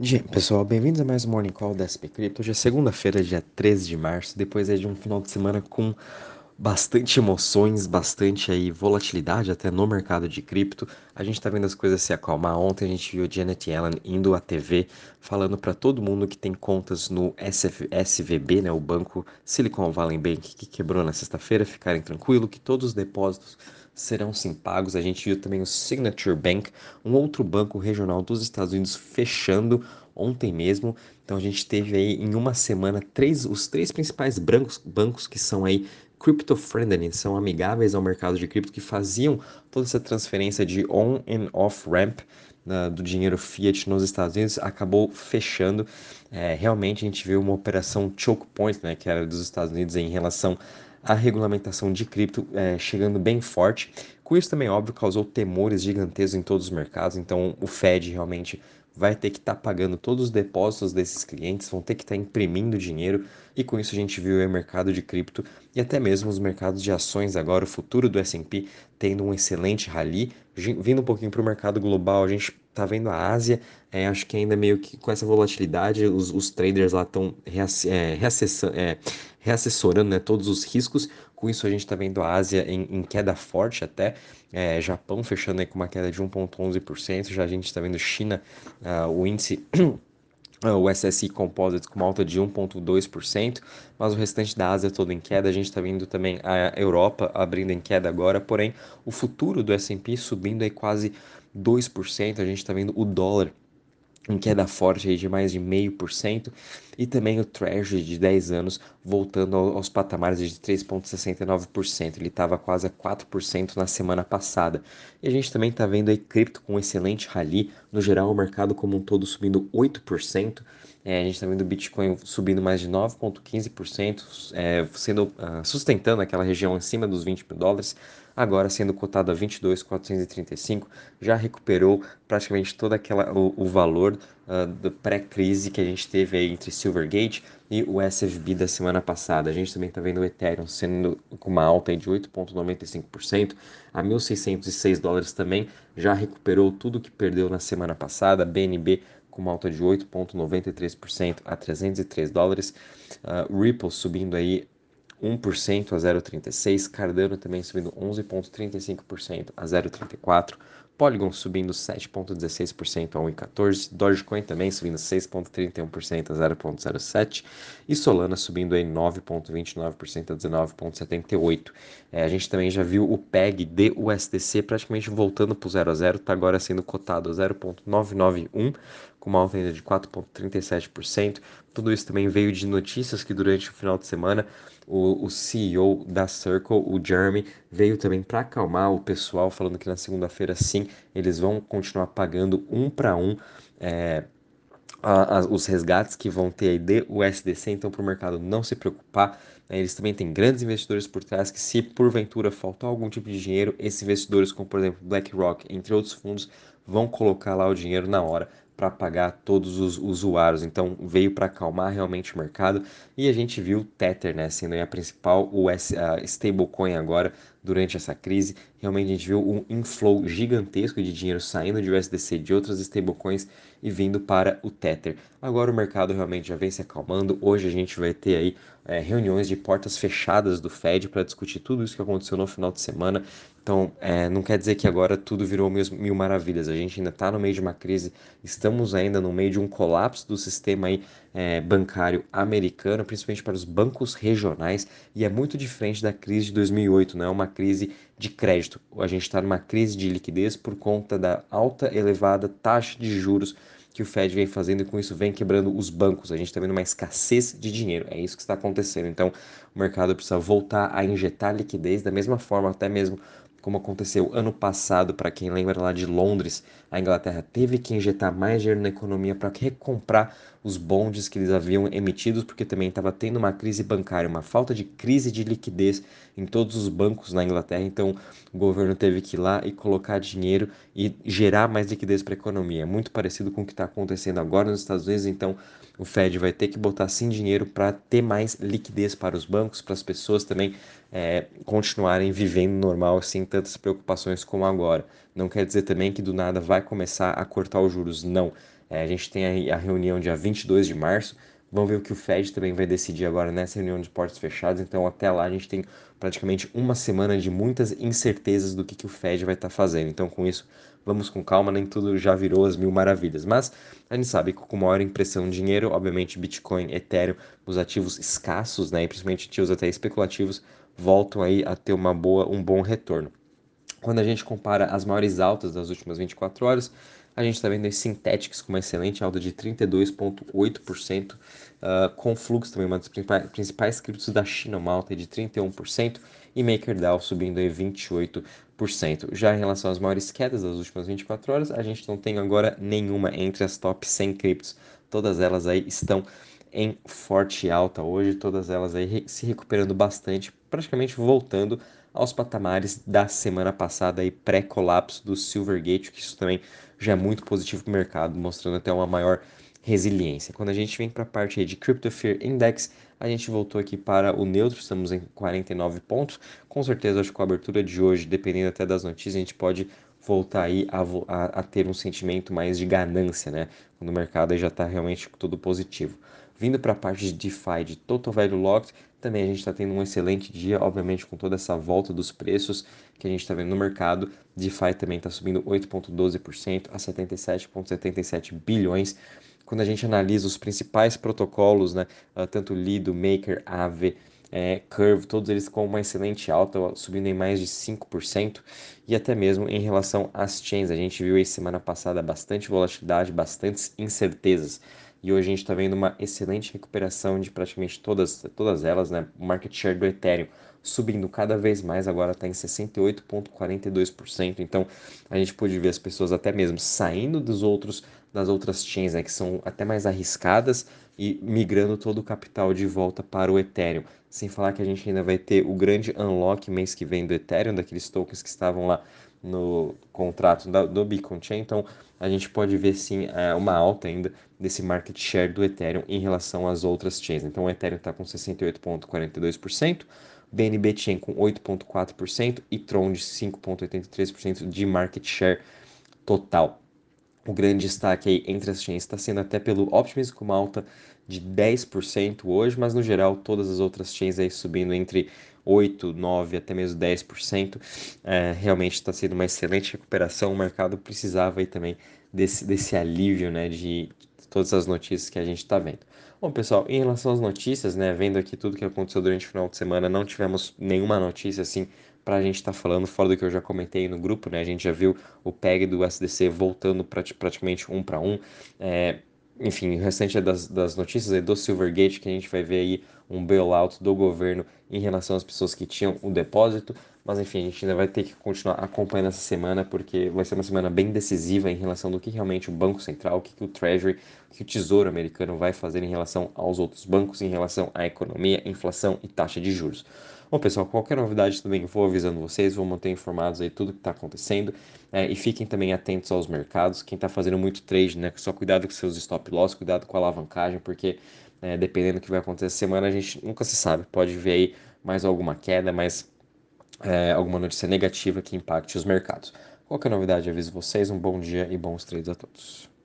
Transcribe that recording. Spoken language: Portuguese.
Dia, pessoal, bem-vindos a mais um Morning Call da SP Crypto. Hoje é segunda-feira, dia 13 de março, depois é de um final de semana com bastante emoções, bastante aí volatilidade até no mercado de cripto. A gente tá vendo as coisas se acalmar. Ontem a gente viu Janet Yellen indo à TV falando para todo mundo que tem contas no SF, SVB, né, o banco Silicon Valley Bank que quebrou na sexta-feira, ficarem tranquilos que todos os depósitos serão sim pagos. A gente viu também o Signature Bank, um outro banco regional dos Estados Unidos fechando ontem mesmo. Então a gente teve aí em uma semana três, os três principais bancos, bancos que são aí crypto-friendly, são amigáveis ao mercado de cripto, que faziam toda essa transferência de on and off ramp do dinheiro fiat nos Estados Unidos, acabou fechando. É, realmente a gente viu uma operação choke point, né, que era dos Estados Unidos em relação à regulamentação de cripto é, chegando bem forte. Com isso também, óbvio, causou temores gigantescos em todos os mercados, então o Fed realmente vai ter que estar tá pagando todos os depósitos desses clientes, vão ter que estar tá imprimindo dinheiro, e com isso a gente viu o mercado de cripto e até mesmo os mercados de ações agora, o futuro do S&P tendo um excelente rally, vindo um pouquinho para o mercado global, a gente está vendo a Ásia, é, acho que ainda meio que com essa volatilidade, os, os traders lá estão é, é, reassessorando né, todos os riscos, com isso a gente está vendo a Ásia em, em queda forte até, é, Japão fechando aí com uma queda de 1,11%, já a gente está vendo China, uh, o índice o SSI Composites com alta de 1,2%, mas o restante da Ásia todo em queda. A gente está vendo também a Europa abrindo em queda agora, porém o futuro do S&P subindo aí quase 2%. A gente está vendo o dólar em queda forte aí de mais de 0,5%, e também o Treasury de 10 anos voltando aos patamares de 3,69%. Ele estava quase a 4% na semana passada. E a gente também está vendo aí cripto com excelente rally. No geral, o mercado como um todo subindo 8%. É, a gente está vendo o Bitcoin subindo mais de 9,15%, é, sendo uh, sustentando aquela região acima dos 20 mil dólares agora sendo cotado a 22,435, já recuperou praticamente todo aquela, o, o valor uh, do pré-crise que a gente teve aí entre Silvergate e o SFB da semana passada. A gente também está vendo o Ethereum sendo com uma alta de 8,95%, a 1.606 dólares também, já recuperou tudo que perdeu na semana passada, BNB com uma alta de 8,93% a 303 dólares, uh, Ripple subindo aí 1% a 0,36%, Cardano também subindo 11,35% a 0,34%, Polygon subindo 7,16% a 1,14%, Dogecoin também subindo 6,31% a 0,07% e Solana subindo em 9,29% a 19,78%. É, a gente também já viu o PEG de USDC praticamente voltando para o 0 a 0, está agora sendo cotado a 0,991, com uma alta ainda de 4,37%. Tudo isso também veio de notícias que durante o final de semana o, o CEO da Circle, o Jeremy, veio também para acalmar o pessoal, falando que na segunda-feira sim eles vão continuar pagando um para um. É, a, a, os resgates que vão ter aí de USDC, então para o mercado não se preocupar. Né, eles também têm grandes investidores por trás que, se porventura faltar algum tipo de dinheiro, esses investidores, como por exemplo BlackRock, entre outros fundos, vão colocar lá o dinheiro na hora para pagar todos os usuários. Então veio para acalmar realmente o mercado e a gente viu o Tether, né, sendo a principal o stablecoin agora durante essa crise. Realmente a gente viu um inflow gigantesco de dinheiro saindo de USDC de outras stablecoins e vindo para o Tether. Agora o mercado realmente já vem se acalmando. Hoje a gente vai ter aí é, reuniões de portas fechadas do Fed para discutir tudo isso que aconteceu no final de semana. Então, é, não quer dizer que agora tudo virou mil, mil maravilhas. A gente ainda está no meio de uma crise, estamos ainda no meio de um colapso do sistema aí, é, bancário americano, principalmente para os bancos regionais, e é muito diferente da crise de 2008, não é uma crise de crédito. A gente está numa crise de liquidez por conta da alta, elevada taxa de juros que o Fed vem fazendo e com isso vem quebrando os bancos. A gente está vendo uma escassez de dinheiro. É isso que está acontecendo. Então, o mercado precisa voltar a injetar liquidez da mesma forma, até mesmo como aconteceu ano passado, para quem lembra lá de Londres, a Inglaterra teve que injetar mais dinheiro na economia para recomprar os bondes que eles haviam emitidos, porque também estava tendo uma crise bancária, uma falta de crise de liquidez em todos os bancos na Inglaterra. Então, o governo teve que ir lá e colocar dinheiro e gerar mais liquidez para a economia. É muito parecido com o que está acontecendo agora nos Estados Unidos. Então, o Fed vai ter que botar sim dinheiro para ter mais liquidez para os bancos, para as pessoas também é, continuarem vivendo normal sem tantas preocupações como agora. Não quer dizer também que do nada vai começar a cortar os juros, não. É, a gente tem a, a reunião dia 22 de março, Vamos ver o que o Fed também vai decidir agora nessa reunião de portas fechadas. Então, até lá, a gente tem praticamente uma semana de muitas incertezas do que, que o Fed vai estar tá fazendo. Então, com isso, vamos com calma, nem tudo já virou as mil maravilhas. Mas a gente sabe que com maior impressão de dinheiro, obviamente, Bitcoin, Ethereum, os ativos escassos, né, e principalmente ativos até especulativos, voltam aí a ter uma boa, um bom retorno. Quando a gente compara as maiores altas das últimas 24 horas, a gente está vendo aí Synthetics com uma excelente alta de 32,8%, uh, ah, com Flux também uma das principais, criptos da China, uma alta de 31%, e MakerDAO subindo aí 28%. Já em relação às maiores quedas das últimas 24 horas, a gente não tem agora nenhuma entre as top 100 criptos. Todas elas aí estão em forte alta hoje, todas elas aí se recuperando bastante, praticamente voltando aos patamares da semana passada aí pré-colapso do Silvergate, que isso também já é muito positivo para o mercado, mostrando até uma maior resiliência. Quando a gente vem para a parte de Crypto Fear Index, a gente voltou aqui para o neutro, estamos em 49 pontos. Com certeza, acho que com a abertura de hoje, dependendo até das notícias, a gente pode voltar aí a, a, a ter um sentimento mais de ganância, né? Quando o mercado já está realmente tudo positivo. Vindo para a parte de DeFi, de Total Value Locked, também a gente está tendo um excelente dia, obviamente com toda essa volta dos preços que a gente está vendo no mercado. DeFi também está subindo 8,12% a 77,77 bilhões. Quando a gente analisa os principais protocolos, né, ah, tanto Lido, Maker, Aave, é, Curve, todos eles com uma excelente alta, subindo em mais de 5%, e até mesmo em relação às chains. A gente viu aí semana passada bastante volatilidade, bastantes incertezas e hoje a gente está vendo uma excelente recuperação de praticamente todas, todas elas, né? O market share do Ethereum subindo cada vez mais, agora está em 68,42%. Então a gente pôde ver as pessoas até mesmo saindo dos outros das outras chains, né, que são até mais arriscadas e migrando todo o capital de volta para o Ethereum. Sem falar que a gente ainda vai ter o grande unlock mês que vem do Ethereum, daqueles tokens que estavam lá no contrato da, do Beacon Chain. Então, a gente pode ver sim é, uma alta ainda desse market share do Ethereum em relação às outras chains. Então, o Ethereum está com 68,42%, BNB Chain com 8,4% e Tron de 5,83% de market share total. O grande destaque aí entre as chains está sendo até pelo Optimism com uma alta de 10% hoje, mas no geral todas as outras chains aí subindo entre 8, 9, até mesmo 10%. É, realmente está sendo uma excelente recuperação. O mercado precisava aí também desse, desse alívio né, de todas as notícias que a gente está vendo. Bom, pessoal, em relação às notícias, né, vendo aqui tudo que aconteceu durante o final de semana, não tivemos nenhuma notícia assim para a gente estar tá falando, fora do que eu já comentei no grupo, né? A gente já viu o PEG do SDC voltando praticamente um para um. É, enfim, o restante é das, das notícias é do Silvergate, que a gente vai ver aí um bailout do governo em relação às pessoas que tinham o depósito. Mas enfim, a gente ainda vai ter que continuar acompanhando essa semana, porque vai ser uma semana bem decisiva em relação do que realmente o Banco Central, o que, que o Treasury, o que o Tesouro Americano vai fazer em relação aos outros bancos, em relação à economia, inflação e taxa de juros. Bom, pessoal, qualquer novidade também vou avisando vocês, vou manter informados aí tudo que está acontecendo é, e fiquem também atentos aos mercados. Quem está fazendo muito trade, né, só cuidado com seus stop loss, cuidado com a alavancagem, porque é, dependendo do que vai acontecer essa semana, a gente nunca se sabe. Pode ver aí mais alguma queda, mais é, alguma notícia negativa que impacte os mercados. Qualquer novidade, aviso vocês. Um bom dia e bons trades a todos.